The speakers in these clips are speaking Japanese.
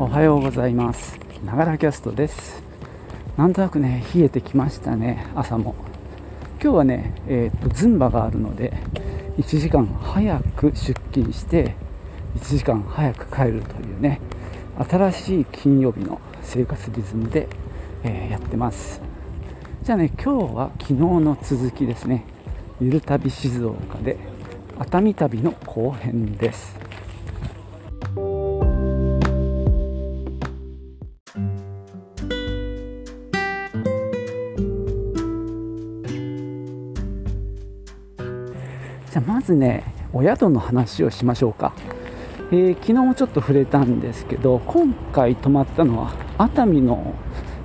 おはようございます。ながらキャストです。なんとなくね冷えてきましたね朝も。今日はねえっ、とズンバがあるので1時間早く出勤して1時間早く帰るというね新しい金曜日の生活リズムで、えーやってます。じゃあね今日は昨日の続きですね。ゆる旅静岡で熱海旅の後編です。じゃまずねお宿の話をしましょうか、えー昨日もちょっと触れたんですけど今回泊まったのは熱海の、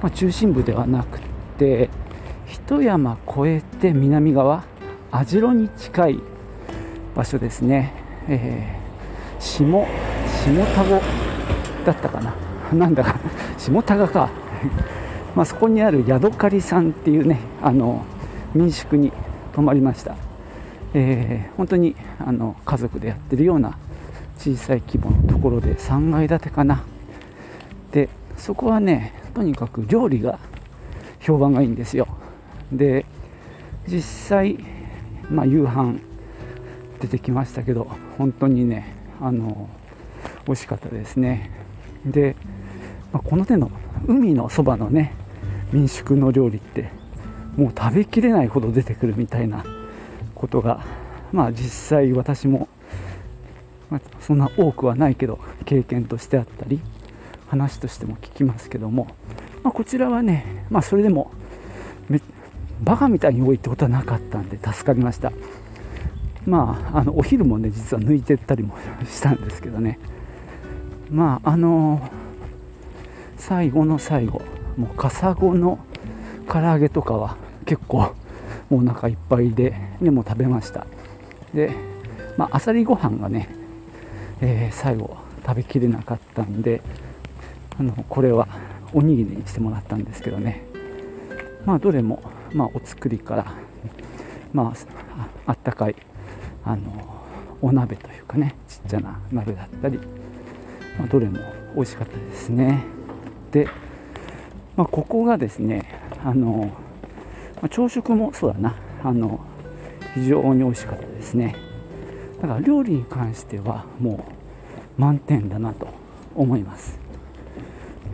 まあ中心部ではなくて一山越えて南側網代に近い場所ですね、えー下下田子だったかな。なんだか下田賀か。まあそこにあるヤドカリさんっていうねあの民宿に泊まりました。えー本当にあの家族でやってるような小さい規模のところで3階建てかな。でそこはねとにかく料理が評判がいいんですよ。で実際、まあ、夕飯出てきましたけど本当にねあの美味しかったですね。で、まあこの手の海のそばのね民宿の料理ってもう食べきれないほど出てくるみたいなことがまあ実際私も、まあそんな多くはないけど経験としてあったり話としても聞きますけども、まあ、こちらはねまあそれでもバカみたいに多いってことはなかったんで助かりました。まああのお昼もね実は抜いてったりもしたんですけどね。まああの最後の最後もうカサゴの唐揚げとかは結構もうお腹いっぱいででも食べました。でまああさりご飯がね、えー最後食べきれなかったんであのこれはおにぎりにしてもらったんですけどね。まあどれも、まあ、お作りからまあああったかいあのお鍋というかねちっちゃな鍋だったり、まあ、どれも美味しかったですね。で、まあ、ここがですねあの、ま朝食もそうだな。あの非常に美味しかったですね。だから料理に関してはもう満点だなと思います。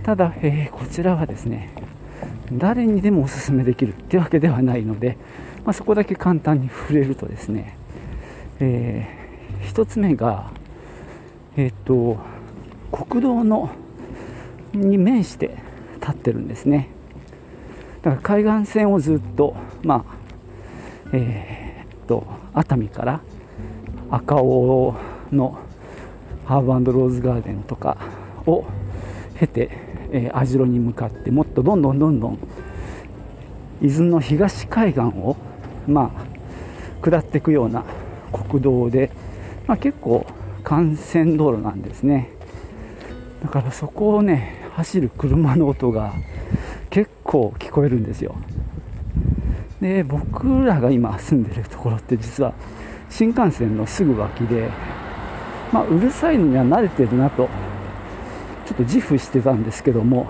ただ、えーこちらはですね誰にでもおすすめできるってわけではないので、まあ、そこだけ簡単に触れるとですね、え1つ目がえっ、と国道のに面して立ってるんですね。だから海岸線をずっとまあえーっと熱海から赤尾のハーブローズガーデンとかを経て、えー網代に向かってもっとどんどんどんどん伊豆の東海岸をまあ下っていくような国道で、まあ、結構幹線道路なんですね。だからそこをね走る車の音が構聞こえるんですよ。で僕らが今住んでるところって実は新幹線のすぐ脇で、まあ、うるさいのには慣れてるなとちょっと自負してたんですけども、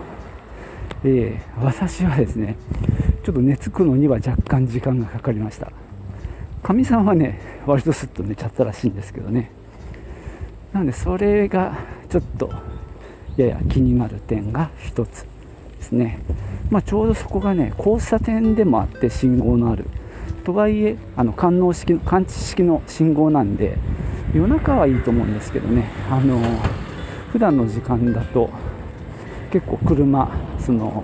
えー私はですねちょっと寝つくのには若干時間がかかりました。かみさんはね割とすっと寝ちゃったらしいんですけどね。なのでそれがちょっとやや気になる点が一つ。ですね、まあ、ちょうどそこがね交差点でもあって信号のある。とはいえあの感応式の感知式の信号なんで夜中はいいと思うんですけどね。あの普段の時間だと結構車その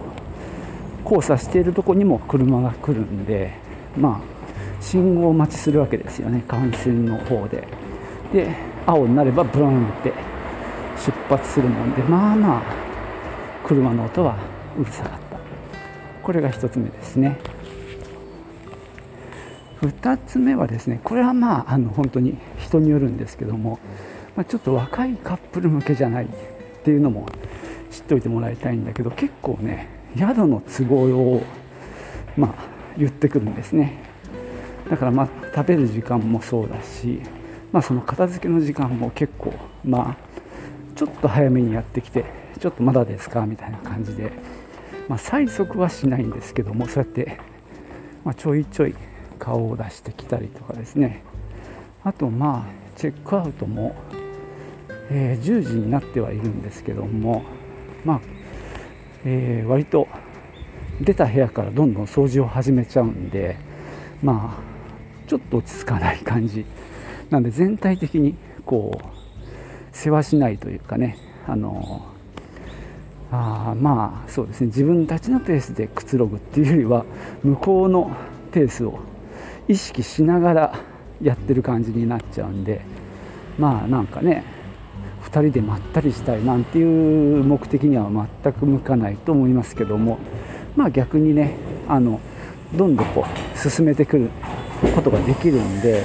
交差しているとこにも車が来るんでまあ信号待ちするわけですよね。幹線の方で。で青になればブローンって出発するもんでまあまあ車の音はうるさかった。これが1つ目ですね。2つ目はですねこれはまああの本当に人によるんですけども、まあ、ちょっと若いカップル向けじゃないっていうのも知っておいてもらいたいんだけど結構ね宿の都合をまあ言ってくるんですね。だからまあ食べる時間もそうだし、まあ、その片付けの時間も結構まあちょっと早めにやってきてちょっとまだですかみたいな感じで、まあ、催促はしないんですけどもそうやって、まあ、ちょいちょい顔を出してきたりとかですね。あとまあチェックアウトも、えー、10時になってはいるんですけどもまあ、えー、割と出た部屋からどんどん掃除を始めちゃうんでまあちょっと落ち着かない感じなんで全体的にこう世話しないというかねあのあまあそうですね。自分たちのペースでくつろぐっていうよりは向こうのペースを意識しながらやってる感じになっちゃうんでまあなんかね2人でまったりしたいなんていう目的には全く向かないと思いますけどもまあ逆にねあのどんどんこう進めてくることができるんで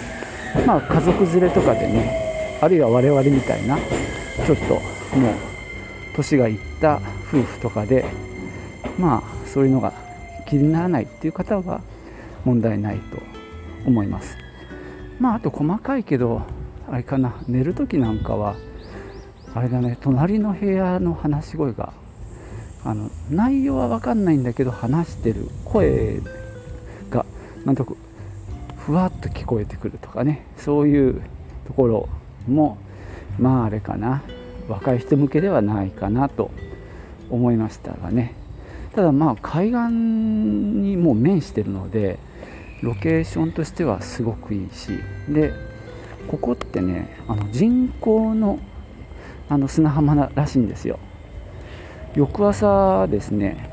まあ家族連れとかでねあるいは我々みたいなちょっともう年がいった夫婦とかでまあそういうのが気にならないっていう方は問題ないと思います。まああと細かいけどあれかな寝る時なんかはあれだね隣の部屋の話し声があの内容は分かんないんだけど話してる声がなんとなくふわっと聞こえてくるとかねそういうところもまああれかな若い人向けではないかなと思いましたがね。ただまあ海岸にもう面してるのでロケーションとしてはすごくいいしでここってねあの人工のあの砂浜らしいんですよ。翌朝ですね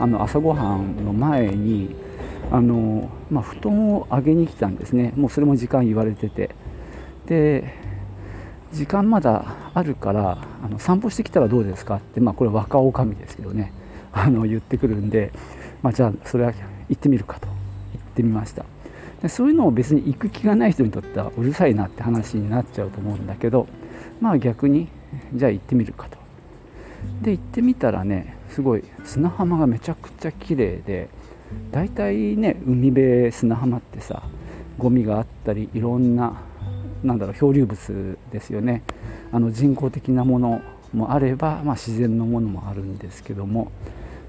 あの朝ごはんの前にあの、まあ、布団を上げに来たんですね。もうそれも時間言われてて。で時間まだあるからあの散歩してきたらどうですかって、まあ、これ若女将ですけどねあの言ってくるんで、まあ、じゃあそれは行ってみるかと言ってみました。でそういうのを別に行く気がない人にとってはうるさいなって話になっちゃうと思うんだけどまあ逆にじゃあ行ってみるかと。で行ってみたらねすごい砂浜がめちゃくちゃ綺麗で大体ね海辺砂浜ってさゴミがあったりいろんななんだろう漂流物ですよね。あの人工的なものもあれば、まあ、自然のものもあるんですけども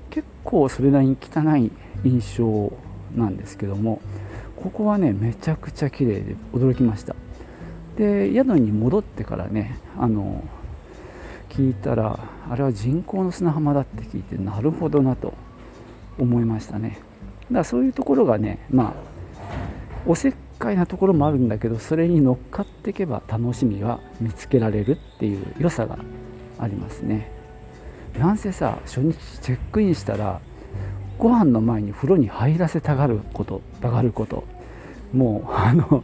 結構それなりに汚い印象なんですけどもここはねめちゃくちゃ綺麗で驚きました。で宿に戻ってからねあの聞いたらあれは人工の砂浜だって聞いてなるほどなと思いましたね。だからそういうところがねまあおせっかいなところもあるんだけどそれに乗っかっていけば楽しみは見つけられるっていう良さがありますね。なんせさ初日チェックインしたらご飯の前に風呂に入らせたがることたがること。もうあの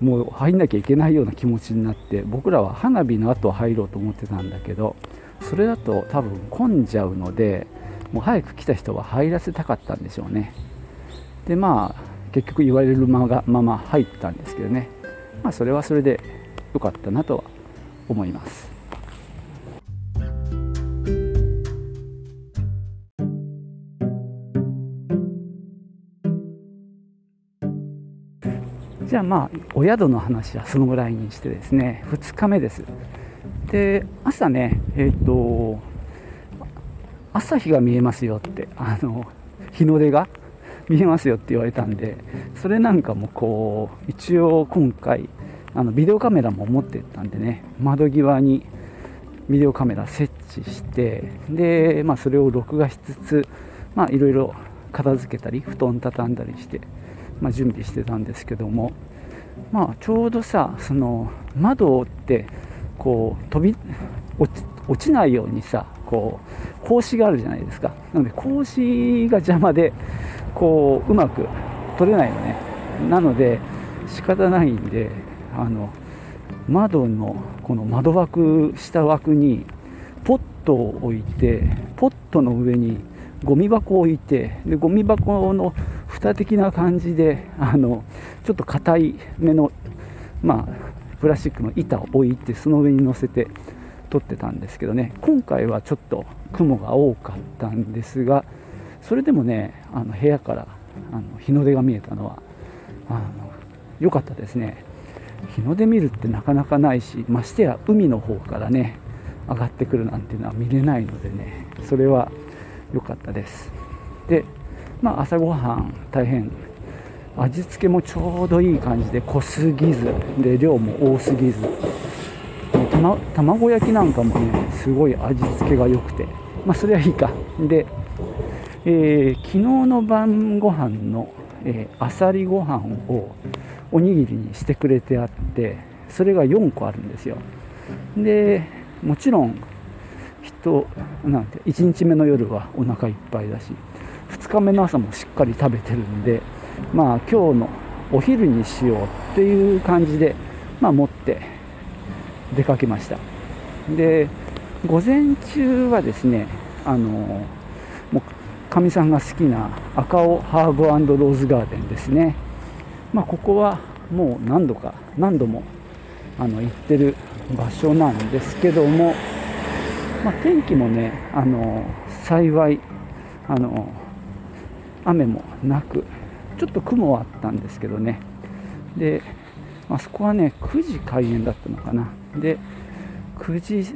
もう入んなきゃいけないような気持ちになって僕らは花火の後入ろうと思ってたんだけどそれだと多分混んじゃうのでもう早く来た人は入らせたかったんでしょうね。でまあ結局言われるまま入ったんですけどね。まあそれはそれで良かったなとは思います。じゃあまあお宿の話はそのぐらいにしてですね。2日目です。で朝ねえっ、ー、と朝日が見えますよってあの日の出が見えますよって言われたんでそれなんかもこう一応今回あのビデオカメラも持ってったんでね窓際にビデオカメラ設置してで、まあ、それを録画しつつまあいろいろ片付けたり布団畳んだりしてまあ、準備してたんですけども、まあ、ちょうどさその窓ってこう飛び落ち落ちないようにさこう格子があるじゃないですか。なので格子が邪魔でこううまく取れないよね。なので仕方ないんであの窓のこの窓枠下枠にポットを置いてポットの上にゴミ箱を置いてでゴミ箱の蓋的な感じであのちょっと硬いめの、まあ、プラスチックの板を置いてその上に乗せて撮ってたんですけどね今回はちょっと雲が多かったんですがそれでもねあの部屋からあの日の出が見えたのはあの良かったですね。日の出見るってなかなかないしましてや海の方からね上がってくるなんていうのは見れないのでねそれは良かったです。でまあ朝ごはん大変味付けもちょうどいい感じで濃すぎずで量も多すぎず卵焼きなんかもねすごい味付けが良くて。まあそれはいいか。で、えー、昨日の晩ご飯の、えー、あさりご飯をおにぎりにしてくれてあってそれが4個あるんですよ。でもちろん人なんて1日目の夜はお腹いっぱいだし2日目の朝もしっかり食べてるんでまあ今日のお昼にしようっていう感じで、まあ、持って出かけました。で午前中はですねあのもうかみさんが好きな赤尾ハーブローズガーデンですね。まあ、ここはもう何度か何度もあの行ってる場所なんですけども、まあ、天気もねあの幸いあの雨もなくちょっと雲はあったんですけどね。で、まあそこはね9時開園だったのかな。で9時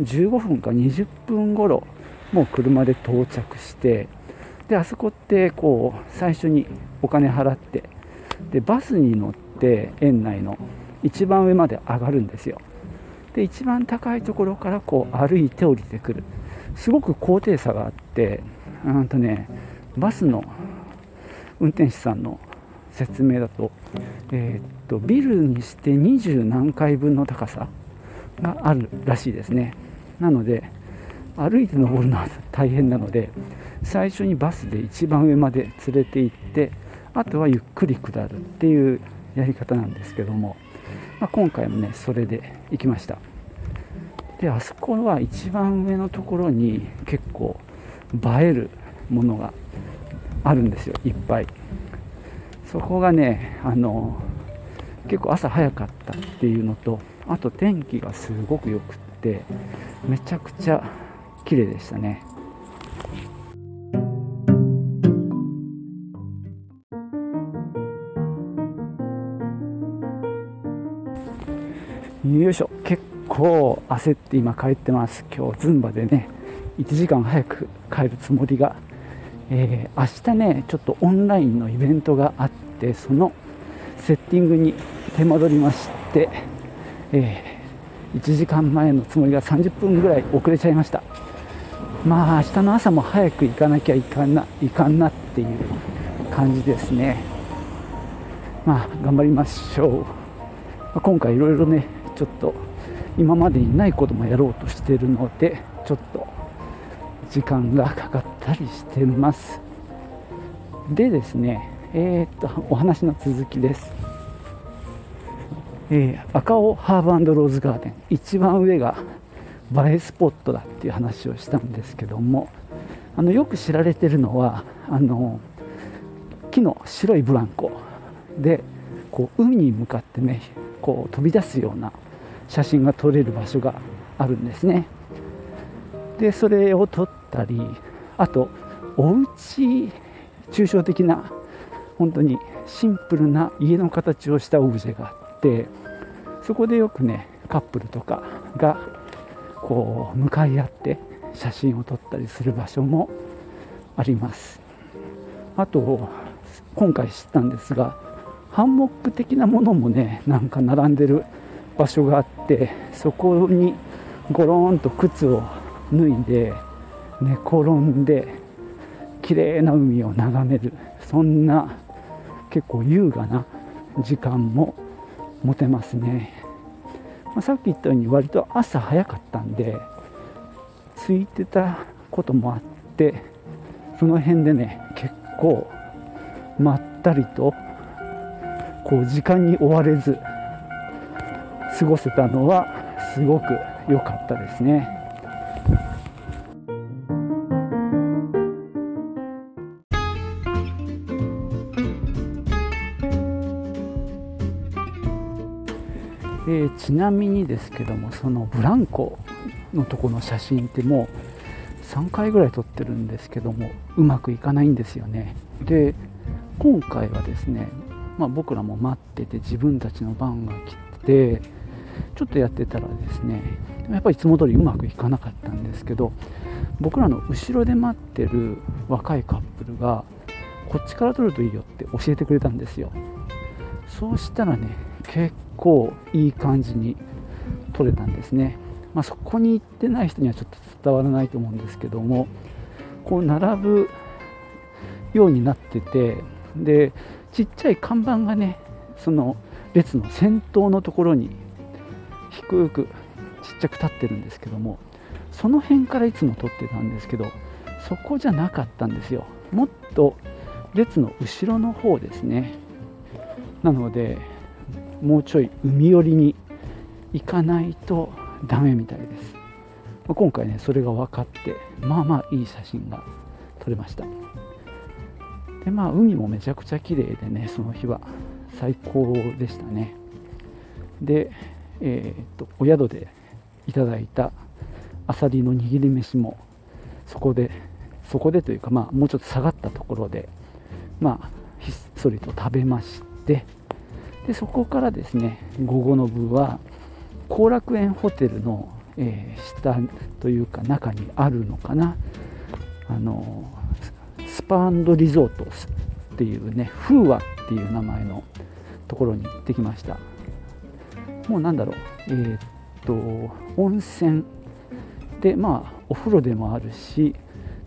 15分か20分頃もう車で到着してであそこってこう最初にお金払ってでバスに乗って園内の一番上まで上がるんですよ。で一番高いところからこう歩いて降りてくる。すごく高低差があってうんとねバスの運転手さんの説明だと,、えー、っとビルにして20何階分の高さがあるらしいですね。なので歩いて登るのは大変なので最初にバスで一番上まで連れて行ってあとはゆっくり下るっていうやり方なんですけども、まあ、今回もねそれで行きました。であそこは一番上のところに結構映えるものがあるんですよいっぱい。そこがねあの結構朝早かったっていうのとあと天気がすごく良くってめちゃくちゃ綺麗でしたね。よいしょ。結構焦って今帰ってます。今日ズンバでね1時間早く帰るつもりが、えー、明日ねちょっとオンラインのイベントがあってそのセッティングに手間取りまして、えー、1時間前のつもりが30分ぐらい遅れちゃいました。まあ明日の朝も早く行かなきゃいかんないかんなっていう感じですね。まあ頑張りましょう。今回いろいろねちょっと今までにないこともやろうとしてるのでちょっと時間がかかったりしてます。でですねえー、っとお話の続きです、えー、赤尾ハーブローズガーデン一番上が映えスポットだっていう話をしたんですけどもあのよく知られてるのはあの木の白いブランコでこう海に向かってねこう飛び出すような写真が撮れる場所があるんですね。でそれを撮ったりあとお家抽象的な本当にシンプルな家の形をしたオブジェがあってそこでよくねカップルとかがこう向かい合って写真を撮ったりする場所もあります。あと今回知ったんですがハンモック的なものもねなんか並んでる場所があってそこにゴロンと靴を脱いで寝転んで綺麗な海を眺めるそんな結構優雅な時間も持てますね、まあ、さっき言ったように割と朝早かったんで空いてたこともあってその辺でね結構まったりとこう時間に追われず過ごせたのはすごく良かったですね。えー、ちなみにですけどもそのブランコのとこの写真ってもう3回ぐらい撮ってるんですけどもうまくいかないんですよね。で今回はですね、まあ、僕らも待ってて自分たちの番が来てちょっとやってたらですねやっぱりいつも通りうまくいかなかったんですけど僕らの後ろで待ってる若いカップルがこっちから撮るといいよって教えてくれたんですよ。そうしたらね結構いい感じに撮れたんですね、まあ、そこに行ってない人にはちょっと伝わらないと思うんですけどもこう並ぶようになっててでちっちゃい看板がねその列の先頭のところに低くちっちゃく立ってるんですけどもその辺からいつも撮ってたんですけどそこじゃなかったんですよ。もっと列の後ろの方ですね。なのでもうちょい海寄りに行かないとダメみたいです。ま今回ねそれが分かってまあまあいい写真が撮れました。でまあ海もめちゃくちゃ綺麗でねその日は最高でしたね。でえー、っとお宿でいただいたあさりの握り飯もそこでそこでというかまあもうちょっと下がったところでまあひっそりと食べましてでそこからですね午後の部は後楽園ホテルの、えー、下というか中にあるのかな。あのスパリゾートっていうね風和っていう名前のところに行ってきました。もうなんだろう。えー、っと温泉。でまあお風呂でもあるし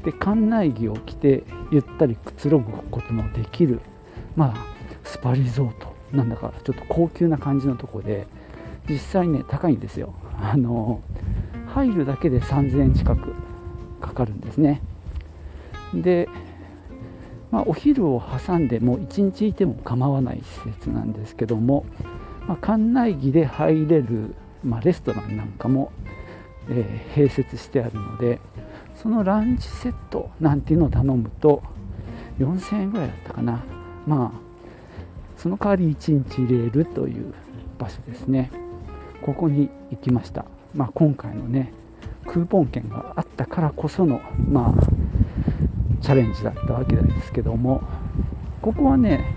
で館内着を着てゆったりくつろぐことのできるまあスパリゾート。なんだかちょっと高級な感じのとこで実際ね高いんですよ。あの入るだけで3000円近くかかるんですね。で、まあ、お昼を挟んでもう1日いても構わない施設なんですけども、まあ、館内着で入れる、まあ、レストランなんかも、えー、併設してあるのでそのランチセットなんていうのを頼むと4000円ぐらいだったかな。まあその代わり1日入れるという場所ですね。ここに行きました、まあ、今回のねクーポン券があったからこそのまあチャレンジだったわけなんですけどもここはね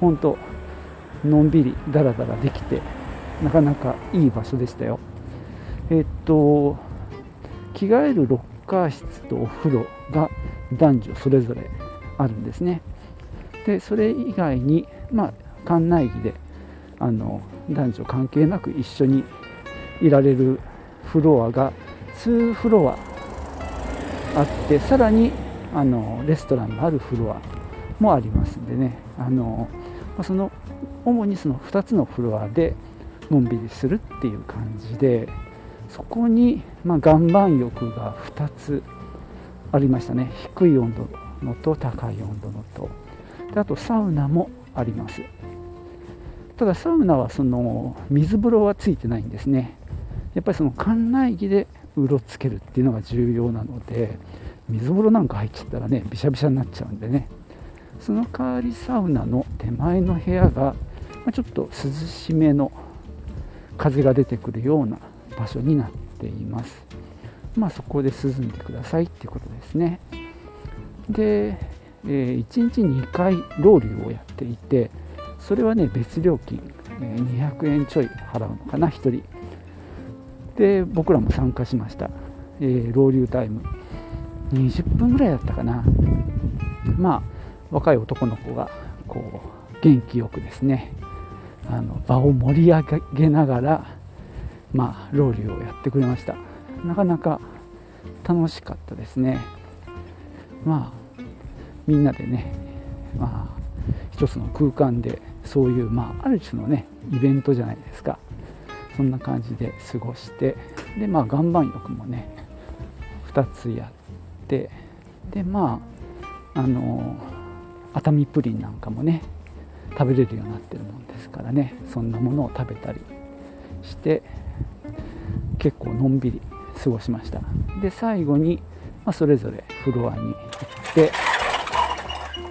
ほんとのんびりダラダラできてなかなかいい場所でしたよ。えっと着替えるロッカー室とお風呂が男女それぞれあるんですね。でそれ以外にまあ館内着であの男女関係なく一緒にいられるフロアが2フロアあってさらにあのレストランがあるフロアもありますんでね。あのその主にその2つのフロアでのんびりするっていう感じでそこに、まあ、岩盤浴が2つありましたね。低い温度のと高い温度のと。であとサウナもあります。ただサウナはその水風呂はついてないんですね。やっぱりその館内着でうろつけるっていうのが重要なので水風呂なんか入っちゃったらねびしゃびしゃになっちゃうんでね。その代わりサウナの手前の部屋が、まちょっと涼しめの風が出てくるような場所になっています。まあそこで涼んでくださいっていうことですね。で、えー、1日2回ロウリュをやっていてそれはね別料金、えー、200円ちょい払うのかな1人。で僕らも参加しました、え、ロウリュタイム。20分ぐらいだったかな。まあ若い男の子がこう元気よくですねあの場を盛り上げながらまあロウリュをやってくれました。なかなか楽しかったですね。まあみんなでねまあ一つの空間でそういうまあある種のねイベントじゃないですか。そんな感じで過ごしてでまあ岩盤浴もね2つやってでまああの熱海プリンなんかもね食べれるようになってるもんですからね。そんなものを食べたりして結構のんびり過ごしました。で最後に、まあ、それぞれフロアに行って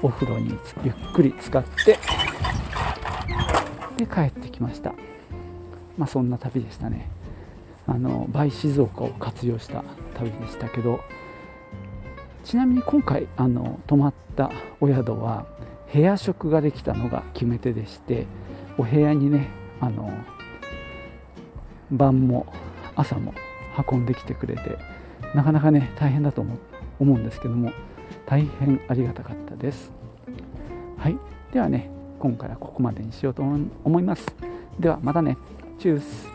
お風呂にゆっくり使ってで帰ってきました。まあそんな旅でしたね。あのバイ静岡を活用した旅でしたけどちなみに今回あの泊まったお宿は部屋食ができたのが決め手でしてお部屋にねあの晩も朝も運んできてくれてなかなかね大変だと思思うんですけども大変ありがたかったです。はい。ではね今回はここまでにしようと思います。ではまたね。チュース。